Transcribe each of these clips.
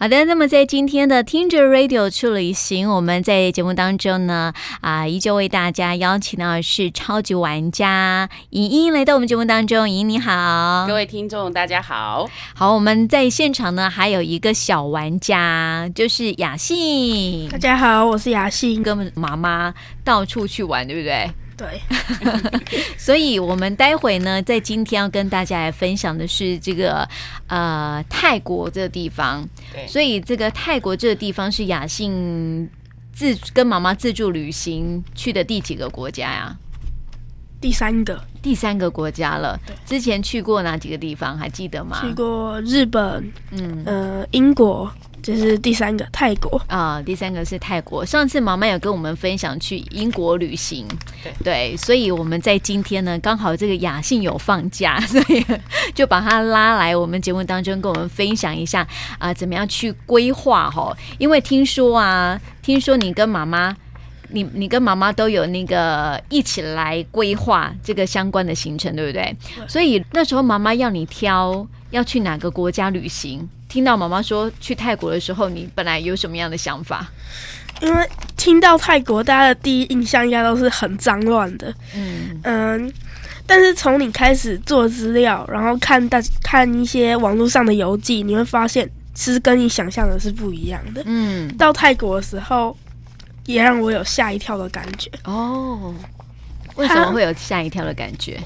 好的，那么在今天的听着 Radio 去旅行，我们在节目当中呢，啊，依旧为大家邀请到的是超级玩家莹莹来到我们节目当中。莹莹你好，各位听众大家好。好，我们在现场呢还有一个小玩家，就是雅信。大家好，我是雅信，跟妈妈到处去玩，对不对？对，所以我们待会呢，在今天要跟大家来分享的是这个呃泰国这个地方。对，所以这个泰国这个地方是雅信自跟妈妈自助旅行去的第几个国家呀？第三个，第三个国家了。对，之前去过哪几个地方？还记得吗？去过日本，嗯呃，英国。这是第三个泰国啊，第三个是泰国。上次妈妈有跟我们分享去英国旅行，对，对，所以我们在今天呢，刚好这个雅信有放假，所以就把他拉来我们节目当中，跟我们分享一下啊，怎么样去规划哈？因为听说啊，听说你跟妈妈，你你跟妈妈都有那个一起来规划这个相关的行程，对不对？对，所以那时候妈妈要你挑要去哪个国家旅行。听到妈妈说去泰国的时候，你本来有什么样的想法？因为听到泰国，大家的第一印象应该都是很脏乱的。嗯嗯，但是从你开始做资料，然后看大看一些网络上的游记，你会发现其实跟你想象的是不一样的。嗯，到泰国的时候，也让我有吓一跳的感觉。哦，为什么会有吓一跳的感觉？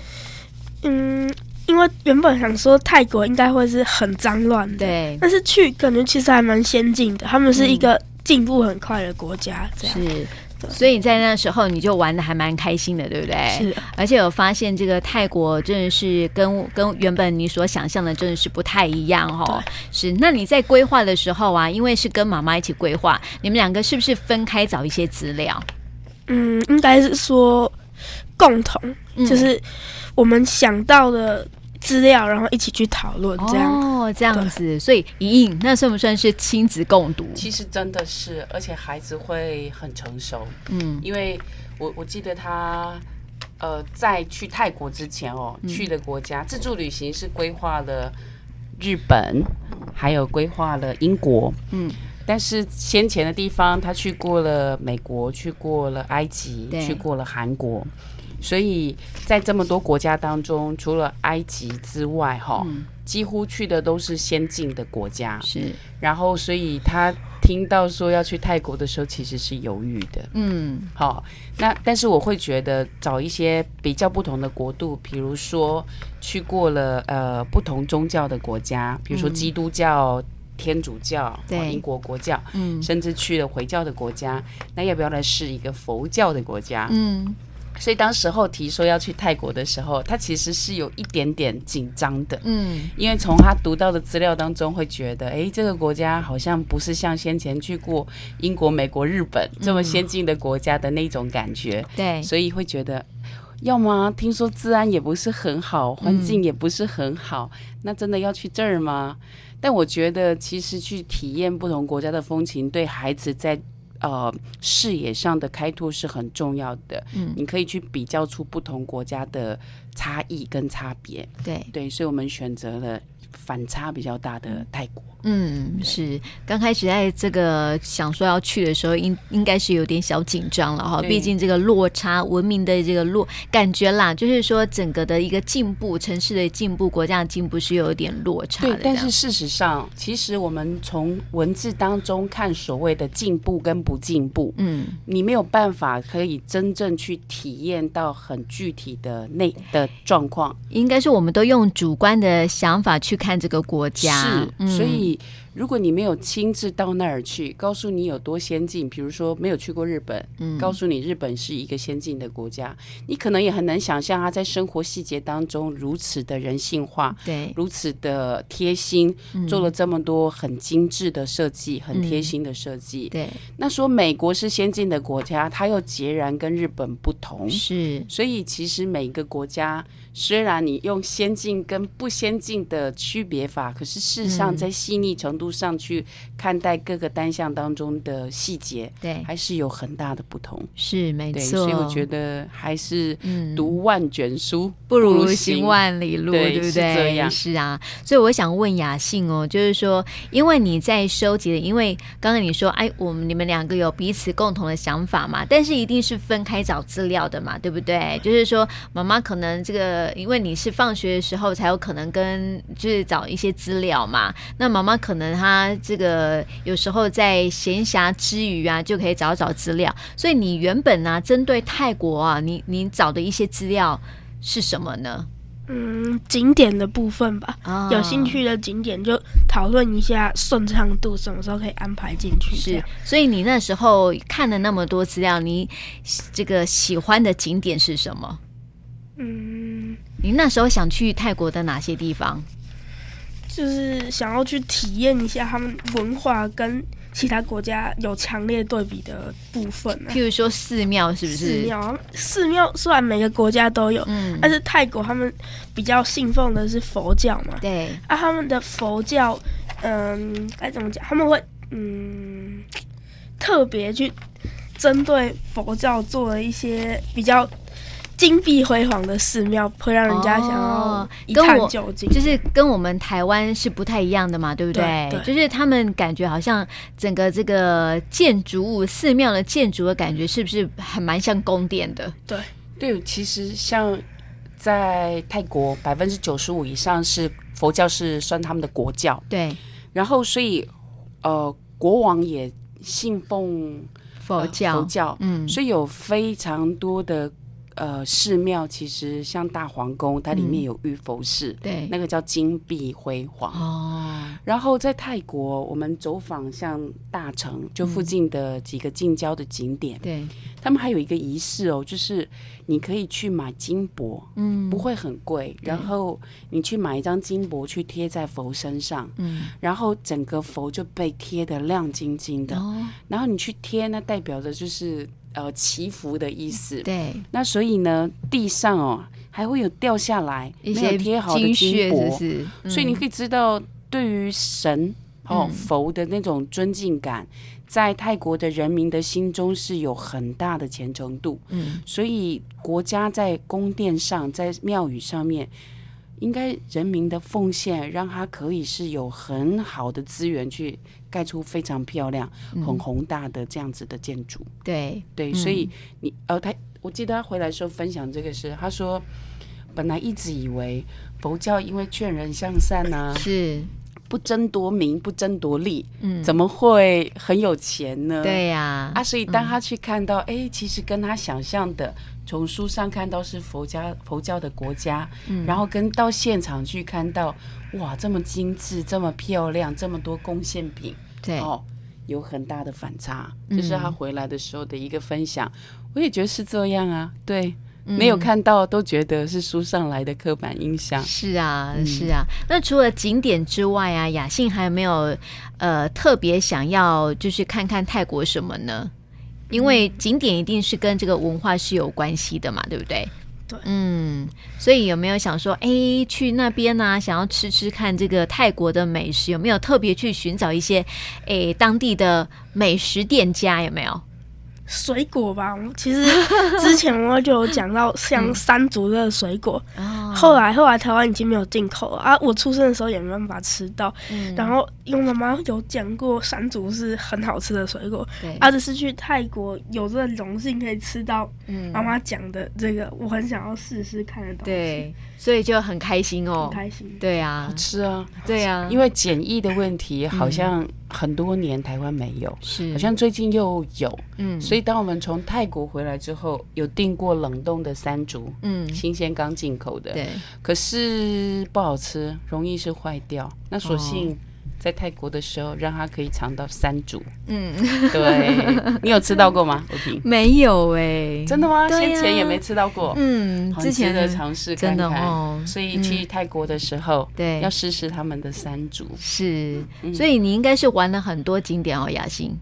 嗯。因为原本想说泰国应该会是很脏乱的，对，但是去感觉其实还蛮先进的。他们是一个进步很快的国家，这样是。所以在那时候你就玩的还蛮开心的，对不对？是。而且有发现这个泰国真的是跟跟原本你所想象的真的是不太一样哦。是。那你在规划的时候啊，因为是跟妈妈一起规划，你们两个是不是分开找一些资料？嗯，应该是说共同，就是。我们想到的资料，然后一起去讨论，这样哦，这样子。所以莹莹，那算不算是亲子共读？其实真的是，而且孩子会很成熟。嗯，因为我我记得他呃，在去泰国之前哦，嗯、去的国家自助旅行是规划了日本，还有规划了英国。嗯，但是先前的地方他去过了美国，去过了埃及，去过了韩国。所以在这么多国家当中，除了埃及之外，哈、嗯，几乎去的都是先进的国家。是，然后所以他听到说要去泰国的时候，其实是犹豫的。嗯，好，那但是我会觉得找一些比较不同的国度，比如说去过了呃不同宗教的国家，比如说基督教、嗯、天主教、对英国国教，嗯，甚至去了回教的国家，那要不要来试一个佛教的国家？嗯。所以当时候提说要去泰国的时候，他其实是有一点点紧张的，嗯，因为从他读到的资料当中会觉得，哎，这个国家好像不是像先前去过英国、美国、日本这么先进的国家的那种感觉，对，所以会觉得，要么听说治安也不是很好，环境也不是很好，那真的要去这儿吗？但我觉得，其实去体验不同国家的风情，对孩子在。呃，视野上的开拓是很重要的。嗯，你可以去比较出不同国家的差异跟差别。对对，所以我们选择了反差比较大的泰国。嗯，是刚开始在这个想说要去的时候，应应该是有点小紧张了哈。毕竟这个落差，文明的这个落感觉啦，就是说整个的一个进步，城市的进步，国家的进步是有点落差的。对，但是事实上，其实我们从文字当中看所谓的进步跟不进步，嗯，你没有办法可以真正去体验到很具体的内的状况。应该是我们都用主观的想法去看这个国家，所以。如果你没有亲自到那儿去，告诉你有多先进，比如说没有去过日本，嗯，告诉你日本是一个先进的国家，你可能也很难想象他在生活细节当中如此的人性化，对，如此的贴心，嗯，做了这么多很精致的设计，很贴心的设计，嗯，对。那说美国是先进的国家，它又截然跟日本不同，是，所以其实每个国家。虽然你用先进跟不先进的区别法，可是事实上在细腻程度度上去看待各个单项当中的细节，对，还是有很大的不同。是没错，所以我觉得还是读万卷书、嗯、不如行万里路，对，对不对？是这样，是啊。所以我想问雅信哦，就是说，因为你在收集的，因为刚刚你说，哎，我们你们两个有彼此共同的想法嘛，但是一定是分开找资料的嘛，对不对？就是说，妈妈可能这个，因为你是放学的时候才有可能跟，就是找一些资料嘛。那妈妈可能她这个有时候在闲暇之余啊，就可以找找资料。所以你原本呢、啊，针对泰国啊，你你找的一些资料是什么呢？嗯，景点的部分吧。哦、有兴趣的景点就讨论一下顺畅度，什么时候可以安排进去。是，所以你那时候看了那么多资料，你这个喜欢的景点是什么？嗯，你那时候想去泰国的哪些地方？就是想要去体验一下他们文化跟其他国家有强烈对比的部分，啊，譬如说寺庙，是不是？寺庙，寺庙虽然每个国家都有，嗯，但是泰国他们比较信奉的是佛教嘛，对，啊，他们的佛教，嗯，该怎么讲？他们会，嗯，特别去针对佛教做了一些比较。金碧辉煌的寺庙会让人家想要一探究竟，哦，就是跟我们台湾是不太一样的嘛，对不对？对，对，就是他们感觉好像整个这个建筑物、寺庙的建筑的感觉，是不是还蛮像宫殿的？对对，其实像在泰国，百分之九十五以上是佛教，是算他们的国教。对，然后所以呃，国王也信奉佛教，佛教，嗯，所以有非常多的。呃，寺庙其实像大皇宫，它里面有玉佛寺，嗯、对，那个叫金碧辉煌哦。然后在泰国，我们走访像大城，就附近的几个近郊的景点，对、嗯，他们还有一个仪式哦，就是你可以去买金箔，嗯，不会很贵，然后你去买一张金箔去贴在佛身上，嗯，然后整个佛就被贴的亮晶晶的，哦、然后你去贴，那代表着就是。呃，祈福的意思。对，那所以呢，地上哦还会有掉下来没有贴好的金箔，是是嗯、所以你可以知道，对于神哦、嗯、佛的那种尊敬感，在泰国的人民的心中是有很大的虔诚度。嗯，所以国家在宫殿上，在庙宇上面。应该人民的奉献，让他可以是有很好的资源去盖出非常漂亮、嗯、很宏大的这样子的建筑。对对，所以你呃，他我记得他回来时候分享这个事，他说本来一直以为佛教因为劝人向善呐、啊，是不争夺名、不争夺利，嗯，怎么会很有钱呢？对呀、啊，啊，所以当他去看到，哎、嗯，其实跟他想象的。从书上看到是佛家佛教的国家，嗯，然后跟到现场去看到，哇，这么精致，这么漂亮，这么多贡献品，对哦，有很大的反差。这、就是他回来的时候的一个分享，嗯、我也觉得是这样啊。对，嗯、没有看到都觉得是书上来的刻板印象。是啊，是啊。那除了景点之外啊，雅信还有没有呃特别想要就是看看泰国什么呢？因为景点一定是跟这个文化是有关系的嘛，对不对？对，嗯，所以有没有想说，哎，去那边呢、啊？想要吃吃看这个泰国的美食，有没有特别去寻找一些，哎，当地的美食店家？有没有？水果吧，其实之前我就有讲到像山竹的水果，嗯、后来后来台湾已经没有进口了啊，我出生的时候也没办法吃到。嗯、然后因为妈妈有讲过山竹是很好吃的水果，对，而、啊、是去泰国有这个荣幸可以吃到妈妈讲的这个，我很想要试试看的东西。对，所以就很开心哦，很开心。对啊，好吃啊，对啊，因为检疫的问题好像、嗯。很多年台湾没有，是。好像最近又有，嗯，所以当我们从泰国回来之后，有订过冷冻的山竹，嗯，新鲜刚进口的，对，可是不好吃，容易是坏掉。那索性在泰国的时候，让他可以尝到山竹，嗯，对，你有吃到过吗？没有哎，真的吗？先前也没吃到过，嗯，之前的尝试看看。哦，所以去泰国的时候，对，要试试他们的山竹，是，所以你应该是玩了很多景点哦，雅信。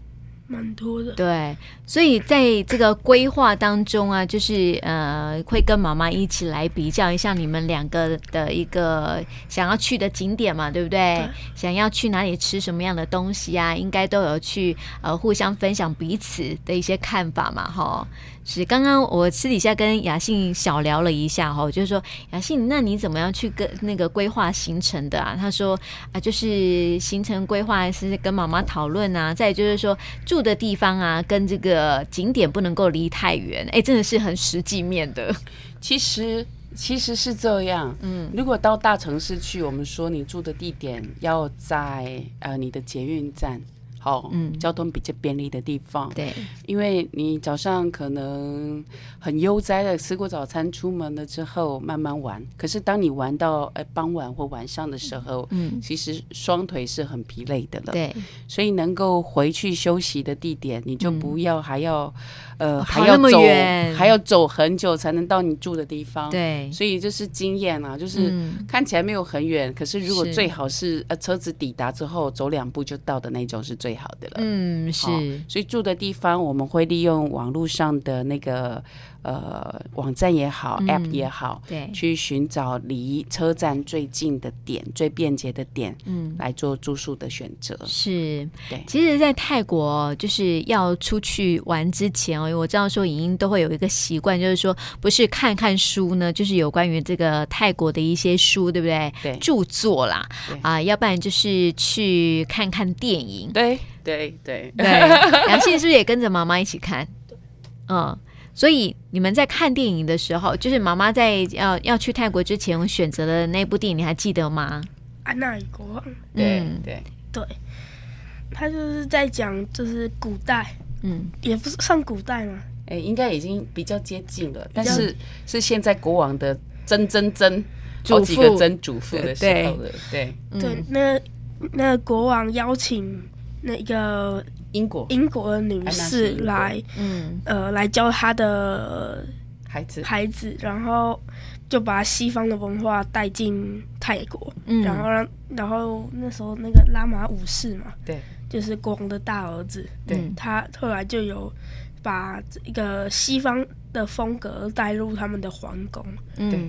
蛮多的。对，所以在这个规划当中啊，就是呃，会跟妈妈一起来比较一下你们两个的一个想要去的景点嘛，对不对？对，想要去哪里吃什么样的东西啊，应该都有去呃互相分享彼此的一些看法嘛，哈。是，刚刚我私底下跟雅信小聊了一下哈，就是说雅信，那你怎么样去跟那个规划行程的啊？他说啊，就是行程规划是跟妈妈讨论啊，再就是说住的地方啊，跟这个景点不能够离太远，哎，真的是很实际面的。其实其实是这样，嗯，如果到大城市去，我们说你住的地点要在呃你的捷运站。好，嗯，交通比较便利的地方，对，因为你早上可能很悠哉的吃过早餐，出门了之后慢慢玩。可是当你玩到呃傍晚或晚上的时候，嗯，其实双腿是很疲累的了，对。所以能够回去休息的地点，你就不要还要、嗯、呃还要走还要走很久才能到你住的地方，对。所以就是经验啊，就是看起来没有很远，嗯、可是如果最好是呃车子抵达之后走两步就到的那种是最。最好的了，嗯，是，所以住的地方我们会利用网络上的那个。呃，网站也好，嗯，App 也好，对，去寻找离车站最近的点、最便捷的点，嗯，来做住宿的选择。是，对。其实，在泰国就是要出去玩之前哦，我知道说影音都会有一个习惯，就是说不是看看书呢，就是有关于这个泰国的一些书，对不对？对，著作啦，啊，呃，要不然就是去看看电影。对，对，对，对。杨信是不是也跟着妈妈一起看？嗯。所以你们在看电影的时候，就是妈妈在要要去泰国之前选择的那部电影，你还记得吗？安娜与国王。对、嗯、对对，他就是在讲就是古代，嗯，也不是算古代嘛，哎、欸，应该已经比较接近了，但是是现在国王的曾曾曾好几个曾祖父的时候了，对对，对，那那国王邀请那个。英国。英国的女士来，嗯，呃，来教她的孩子。孩子，然后就把西方的文化带进泰国，嗯，然后让，然后那时候那个拉玛五世嘛，对，就是国王的大儿子，对，他后来就有把一个西方的风格带入他们的皇宫，嗯。对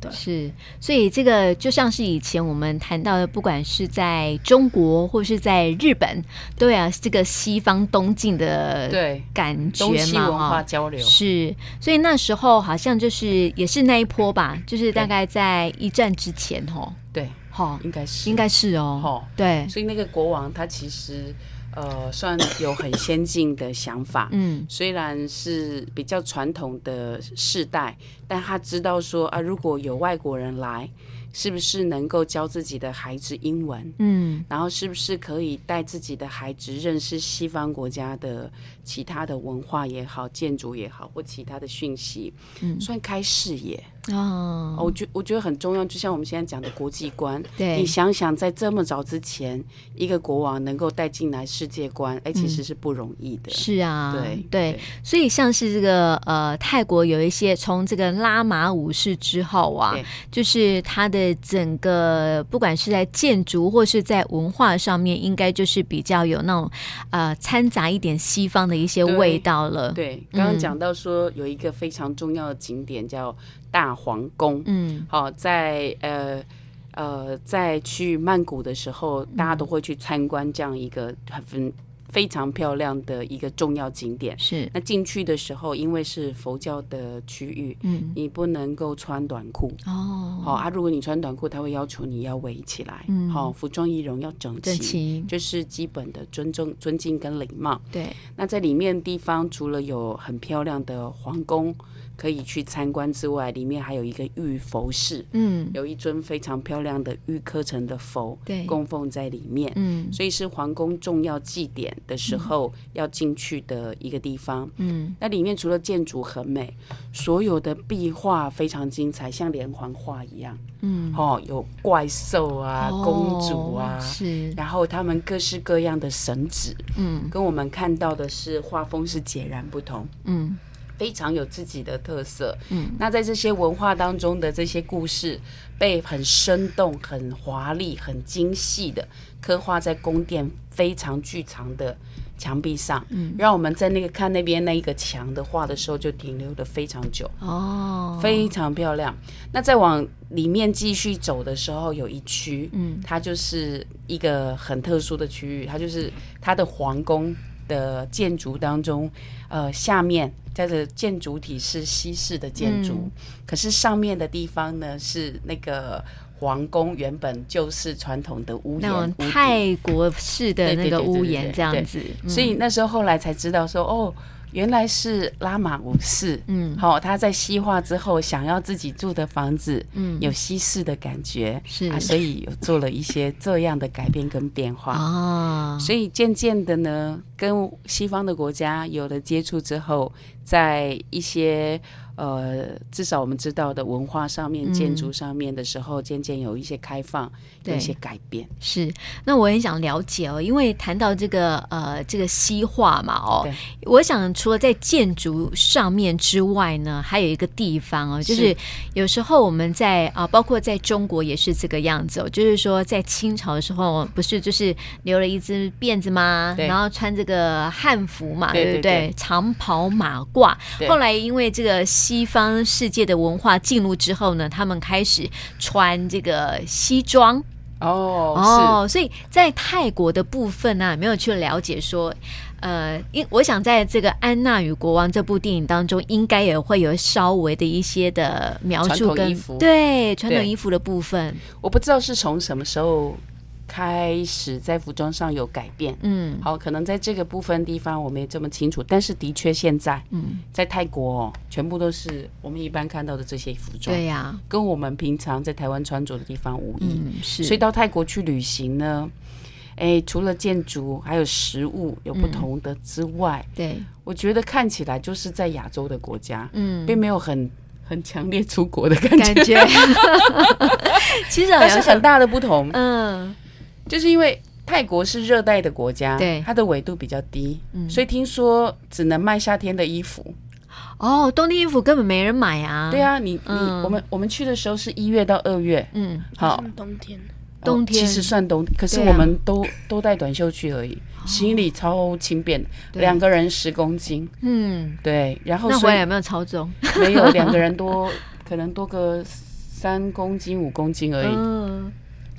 对，是，所以这个就像是以前我们谈到的，不管是在中国或是在日本，对啊，这个西方东进的对感觉嘛，东西文化交流。是，所以那时候好像就是也是那一波吧，就是大概在一战之前吼，对，哈，应该是。应该是哦，对，所以那个国王他其实。呃，算有很先进的想法，嗯，虽然是比较传统的世代，但他知道说啊，如果有外国人来。是不是能够教自己的孩子英文？嗯，然后是不是可以带自己的孩子认识西方国家的其他的文化也好、建筑也好，或其他的讯息？嗯，算开视野哦。我觉我觉得很重要，就像我们现在讲的国际观。对，你想想，在这么早之前，一个国王能够带进来世界观，哎，其实是不容易的。嗯、是啊，对对，对。所以像是这个呃，泰国有一些从这个拉玛五世之后啊，就是他的。整个不管是在建筑或是在文化上面，应该就是比较有那种呃掺杂一点西方的一些味道了。对，刚刚讲到说有一个非常重要的景点叫大皇宫。嗯，好，在呃呃在去曼谷的时候，大家都会去参观这样一个很。非常漂亮的一个重要景点是。那进去的时候，因为是佛教的区域，嗯，你不能够穿短裤哦。好啊，如果你穿短裤，他会要求你要围起来。嗯，好，服装仪容要整齐，整齐，就是基本的尊重、尊敬跟礼貌。对。那在里面地方，除了有很漂亮的皇宫。可以去参观之外，里面还有一个玉佛寺，嗯，有一尊非常漂亮的玉刻成的佛，对，供奉在里面，嗯，所以是皇宫重要祭典的时候要进去的一个地方，嗯，那里面除了建筑很美，所有的壁画非常精彩，像连环画一样，嗯，哦，有怪兽啊，哦、公主啊，是，然后他们各式各样的神祇，嗯，跟我们看到的是画风是截然不同，嗯。非常有自己的特色。嗯，那在这些文化当中的这些故事，被很生动、很华丽、很精细的刻画在宫殿非常巨长的墙壁上，嗯，让我们在那个看那边那一个墙的画的时候，就停留的非常久。哦，非常漂亮。那再往里面继续走的时候，有一区，嗯，它就是一个很特殊的区域，它就是它的皇宫。的建筑当中，呃，下面在这建筑体是西式的建筑，嗯，可是上面的地方呢是那个皇宫原本就是传统的屋檐，那种泰国式的那个屋檐这样子，所以那时候后来才知道说哦。原来是拉玛五世，嗯，好、哦，他在西化之后想要自己住的房子，嗯，有西式的感觉，是。啊，所以有做了一些这样的改变跟变化。哦，所以渐渐的呢，跟西方的国家有了接触之后，在一些。呃，至少我们知道的文化上面、建筑上面的时候，渐渐有一些开放，有一些改变。是，那我很想了解哦，因为谈到这个呃这个西化嘛，哦，我想除了在建筑上面之外呢，还有一个地方哦，就是有时候我们在啊、呃，包括在中国也是这个样子哦，就是说在清朝的时候，不是就是留了一只辫子吗？然后穿这个汉服嘛，对，对不对？长袍马褂。后来因为这个。西方世界的文化进入之后呢，他们开始穿这个西装。哦哦，所以在泰国的部分呢、啊，没有去了解说，呃，因我想在这个《安娜与国王》这部电影当中，应该也会有稍微的一些的描述跟对传统衣服的部分，我不知道是从什么时候。开始在服装上有改变，嗯，好，可能在这个部分地方我没这么清楚，但是的确现在，嗯，在泰国哦，全部都是我们一般看到的这些服装，对呀，跟我们平常在台湾穿着的地方无异，嗯，是，所以到泰国去旅行呢，哎，除了建筑还有食物有不同的之外，嗯，对，我觉得看起来就是在亚洲的国家，嗯，并没有很很强烈出国的感觉，感觉。其实但是很大的不同，嗯。就是因为泰国是热带的国家，对，它的纬度比较低，嗯，所以听说只能卖夏天的衣服。哦，冬天衣服根本没人买啊。对啊，你、嗯、你我们我们去的时候是一月到二月，嗯，好，冬天，冬天、哦、其实算冬，可是我们都、啊、都带短袖去而已，行李超轻便，两个人十公斤，嗯，对，然后那回来有没有超重？没有，两个人多 可能多个三公斤五公斤而已。嗯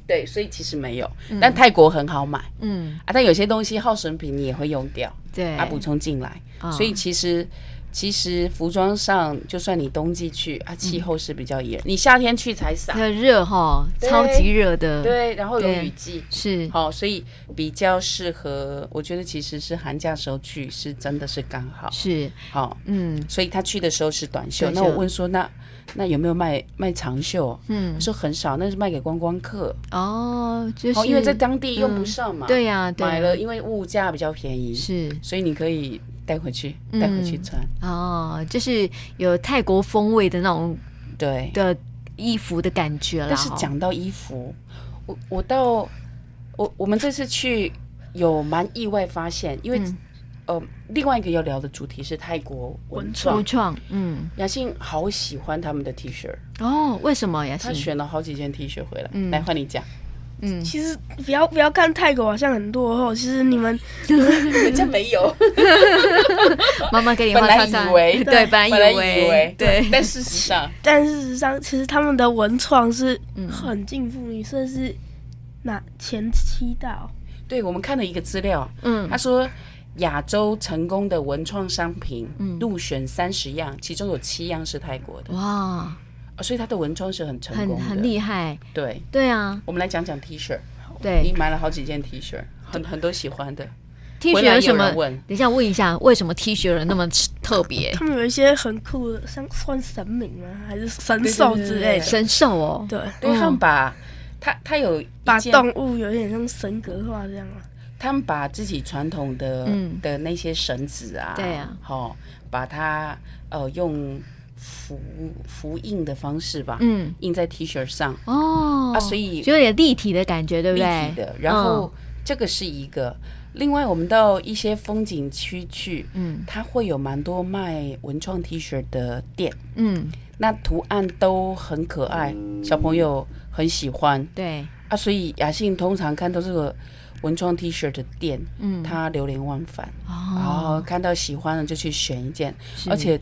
对，所以其实没有，但泰国很好买，嗯。啊，但有些东西耗损品你也会用掉，对，啊，补充进来，哦、所以其实其实服装上，就算你冬季去啊，气候是比较严，嗯、你夏天去才傻，很热哈，超级热的，对，然后有雨季，是，好，所以比较适合，我觉得其实是寒假时候去是真的是刚好，是，好，嗯，所以他去的时候是短袖，那我问说那。那有没有卖卖长袖？嗯，说很少，那是卖给观光客。哦，就是。因为在当地用不上嘛。嗯、对呀、啊，买了因为物价比较便宜，是，所以你可以带回去，带回去穿、嗯。哦，就是有泰国风味的那种对的衣服的感觉了。但是讲到衣服，我我到我我们这次去有蛮意外发现，因为。嗯呃，另外一个要聊的主题是泰国文创。文创，嗯，雅欣好喜欢他们的 T 恤哦。为什么雅欣？他选了好几件 T 恤回来。嗯，来换你讲。嗯，其实不要不要看泰国好像很多哦，其实你们 人家没有。妈妈给你本来以为对，本来以为对，但事实上，但事实上，其实他们的文创是很进步，你算是哪前七大？对，我们看了一个资料，嗯，他说。亚洲成功的文创商品入选三十样，其中有七样是泰国的。哇！所以他的文创是很成功的，很很厉害。对对啊，我们来讲讲 T 恤。对，你买了好几件 T 恤，很很多喜欢的。T 恤有什么？等一下问一下，为什么 T 恤人那么特别？他们有一些很酷的，像算神明吗？还是神兽之类的？神兽哦，对，对他们把他他有把动物有点像神格化这样啊。他们把自己传统的、嗯、的那些绳子啊，对啊，好，把它呃用符符印的方式吧，嗯，印在 T 恤上。哦，啊，所以就有点立体的感觉，对不对？立体的。然后、哦、这个是一个，另外，我们到一些风景区去，嗯，它会有蛮多卖文创 T 恤的店，嗯，那图案都很可爱，小朋友很喜欢，对。啊，所以雅信通常看到这个文创 T 恤的店，嗯，他流连忘返，哦，然后看到喜欢的就去选一件，而且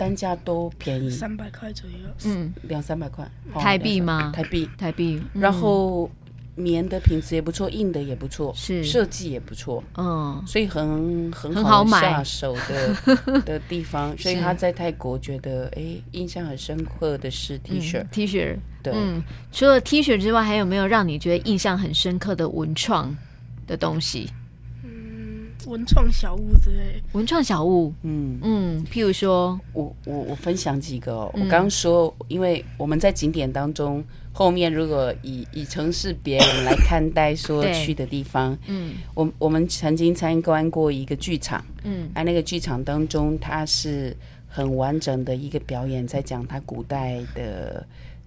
单价都便宜，三百块左右，嗯，两三百块。台币吗？台币，台币，然后。棉的品质也不错，硬的也不错，是。设计也不错，嗯，所以很很好下手的 的地方。所以他在泰国觉得，哎、欸，印象很深刻的是 T 恤、嗯、，T 恤，对、嗯。除了 T 恤之外，还有没有让你觉得印象很深刻的文创的东西？嗯，文创小物之类。文创小物，嗯。嗯，譬如说，我我我分享几个、哦。嗯、我刚刚说，因为我们在景点当中。后面如果以以城市别人来看待说去的地方，嗯，我我们曾经参观过一个剧场，嗯，在那个剧场当中，它是很完整的一个表演，在讲它古代的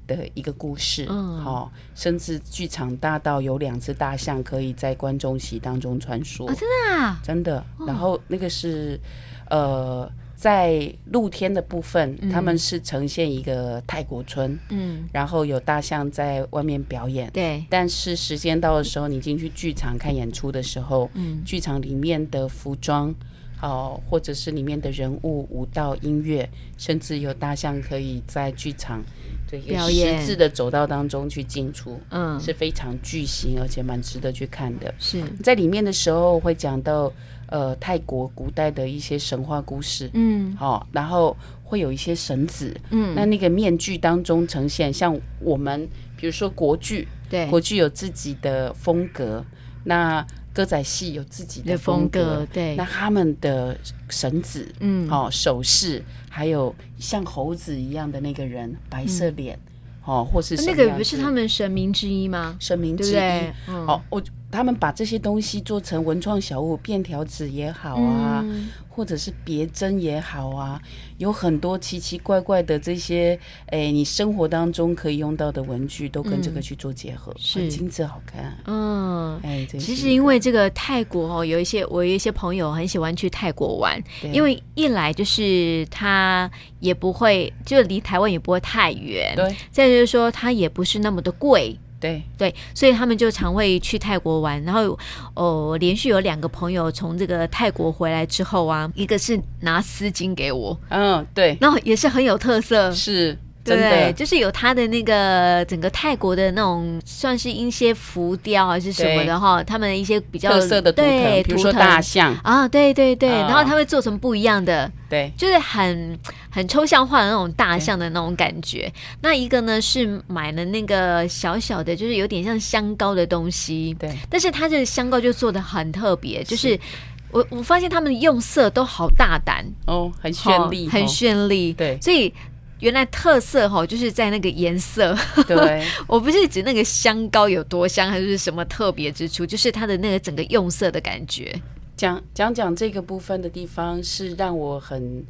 的一个故事，嗯，好，甚至剧场大到有两只大象可以在观众席当中穿梭，真的啊，真的，然后那个是呃。在露天的部分，嗯、他们是呈现一个泰国村，嗯，然后有大象在外面表演，对。但是时间到的时候，你进去剧场看演出的时候，嗯，剧场里面的服装，哦，或者是里面的人物、舞蹈、音乐，甚至有大象可以在剧场这个十字的走道当中去进出，嗯，是非常巨型，而且蛮值得去看的。是在里面的时候会讲到。呃，泰国古代的一些神话故事，嗯，好、哦，然后会有一些绳子，嗯，那那个面具当中呈现，像我们比如说国剧，对，国剧有自己的风格，那歌仔戏有自己的风格，对，那他们的绳子，嗯，好、哦，首饰，还有像猴子一样的那个人，白色脸，哦、嗯，或是那个不是他们神明之一吗？神明之一，对？嗯、哦，我。他们把这些东西做成文创小物，便条纸也好啊，嗯、或者是别针也好啊，有很多奇奇怪怪的这些，哎，你生活当中可以用到的文具，都跟这个去做结合，很精致好看。嗯，哎，其实因为这个泰国哦，有一些我有一些朋友很喜欢去泰国玩，因为一来就是他也不会，就离台湾也不会太远，对，再就是说它也不是那么的贵。对对，所以他们就常会去泰国玩。然后，哦，连续有两个朋友从这个泰国回来之后啊，一个是拿丝巾给我，嗯，对，然后也是很有特色，是。对，就是有他的那个整个泰国的那种，算是一些浮雕还是什么的哈，他们的一些比较特色的图腾，对，比如说大象。啊，对对对，然后他会做成不一样的，对，就是很很抽象化的那种大象的那种感觉。那一个呢是买了那个小小的，就是有点像香膏的东西，对，但是它这个香膏就做的很特别，就是我我发现他们用色都好大胆。哦，很绚丽，很绚丽，对，所以。原来特色哈，就是在那个颜色。对，我不是指那个香膏有多香，还是什么特别之处，就是它的那个整个用色的感觉。讲讲讲这个部分的地方，是让我很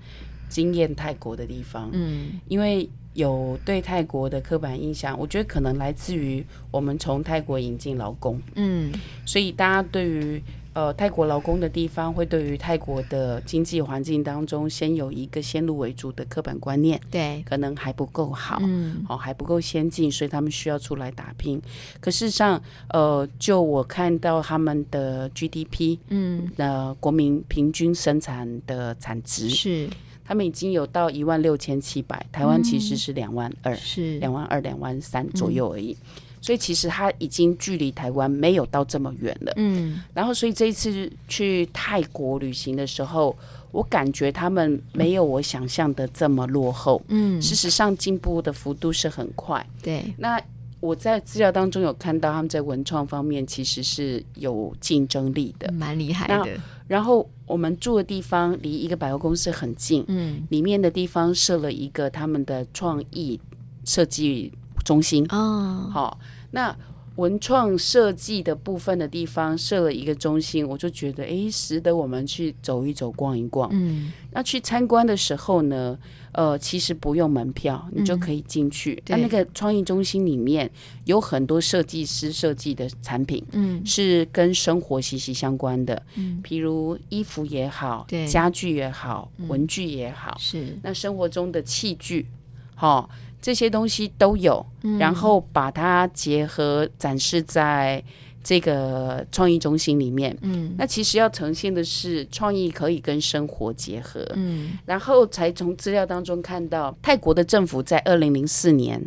惊艳泰国的地方。嗯，因为有对泰国的刻板印象，我觉得可能来自于我们从泰国引进劳工。嗯，所以大家对于。呃，泰国劳工的地方会对于泰国的经济环境当中，先有一个先入为主的刻板观念，对，可能还不够好，嗯，哦，还不够先进，所以他们需要出来打拼。可事实上，呃，就我看到他们的 GDP，嗯，呃，国民平均生产的产值是，他们已经有到一万六千七百，台湾其实是两万二，是。两万二、两万三左右而已。嗯所以其实它已经距离台湾没有到这么远了。嗯，然后所以这一次去泰国旅行的时候，我感觉他们没有我想象的这么落后。嗯，事实上进步的幅度是很快。对，那我在资料当中有看到他们在文创方面其实是有竞争力的，蛮厉害的。然后我们住的地方离一个百货公司很近，嗯，里面的地方设了一个他们的创意设计中心。哦，好。那文创设计的部分的地方设了一个中心，我就觉得哎，值得我们去走一走、逛一逛。嗯，那去参观的时候呢，呃，其实不用门票，你就可以进去。那、嗯、那个创意中心里面有很多设计师设计的产品，嗯，是跟生活息息相关的，嗯，譬如衣服也好，对，家具也好，文具也好，是。那生活中的器具，好。这些东西都有，然后把它结合展示在这个创意中心里面。嗯，那其实要呈现的是创意可以跟生活结合。嗯，然后才从资料当中看到，泰国的政府在二零零四年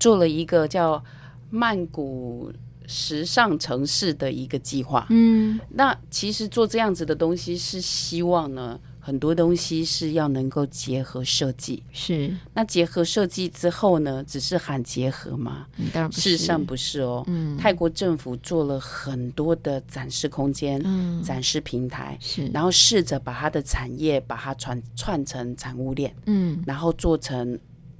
做了一个叫曼谷时尚城市的一个计划。嗯，那其实做这样子的东西是希望呢。很多东西是要能够结合设计，是那结合设计之后呢，只是喊结合吗？嗯，当然不是，事实上不是哦。嗯，泰国政府做了很多的展示空间、嗯、展示平台，是然后试着把它的产业把它串串成产物链，嗯，然后做成。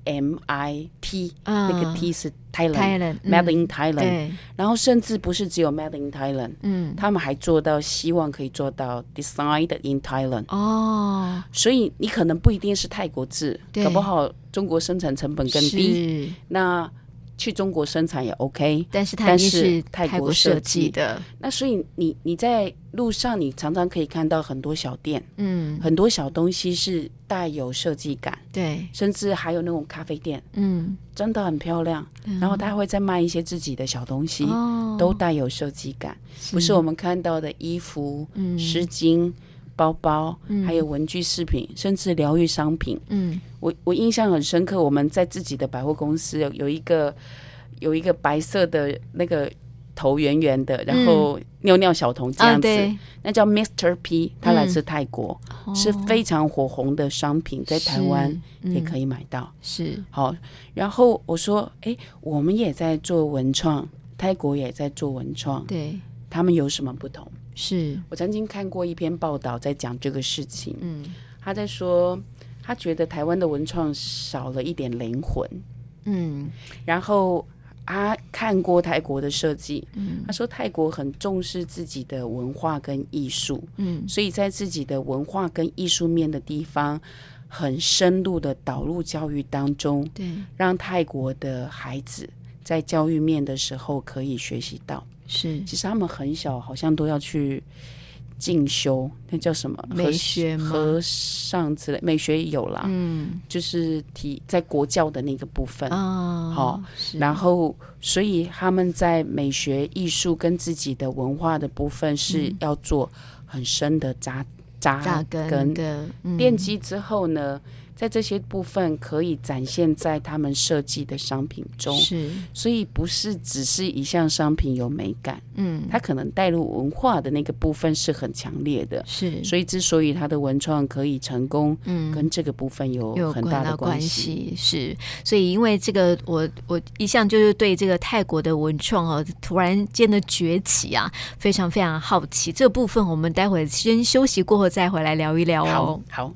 M I T，、uh, 那个 T 是 Thailand，Made、嗯、in Thailand，然后甚至不是只有 Made in Thailand，嗯，他们还做到希望可以做到 Designed in Thailand，哦，所以你可能不一定是泰国制，搞不好中国生产成本更低，那。去中国生产也 OK，但是它是泰国设计的。那所以你你在路上，你常常可以看到很多小店，嗯，很多小东西是带有设计感，对，甚至还有那种咖啡店，嗯，真的很漂亮。嗯、然后他会再卖一些自己的小东西，哦、都带有设计感，是。不是我们看到的衣服、嗯、湿巾。包包，还有文具饰品，嗯、甚至疗愈商品。嗯，我我印象很深刻，我们在自己的百货公司有有一个有一个白色的那个头圆圆的，然后尿尿小童这样子，嗯啊、那叫 Mr. P，他来自泰国，嗯、是非常火红的商品，在台湾也可以买到。是好，然后我说，哎，我们也在做文创，泰国也在做文创，对，他们有什么不同？是我曾经看过一篇报道，在讲这个事情。嗯，他在说，他觉得台湾的文创少了一点灵魂。嗯，然后他看过泰国的设计。嗯，他说泰国很重视自己的文化跟艺术。嗯，所以在自己的文化跟艺术面的地方，很深入的导入教育当中。对，让泰国的孩子在教育面的时候可以学习到。是，其实他们很小，好像都要去进修，那叫什么？美学吗？和尚之类，美学有啦，嗯，就是提在国教的那个部分。哦，好，然后所以他们在美学、艺术跟自己的文化的部分是要做很深的扎扎扎根的奠基之后呢。在这些部分可以展现在他们设计的商品中，是，所以不是只是一项商品有美感，嗯，它可能带入文化的那个部分是很强烈的，是，所以之所以它的文创可以成功，嗯，跟这个部分有很大的关系，是，所以因为这个，我我一向就是对这个泰国的文创哦，突然间的崛起啊，非常非常好奇，这个部分我们待会儿先休息过后再回来聊一聊哦，好。好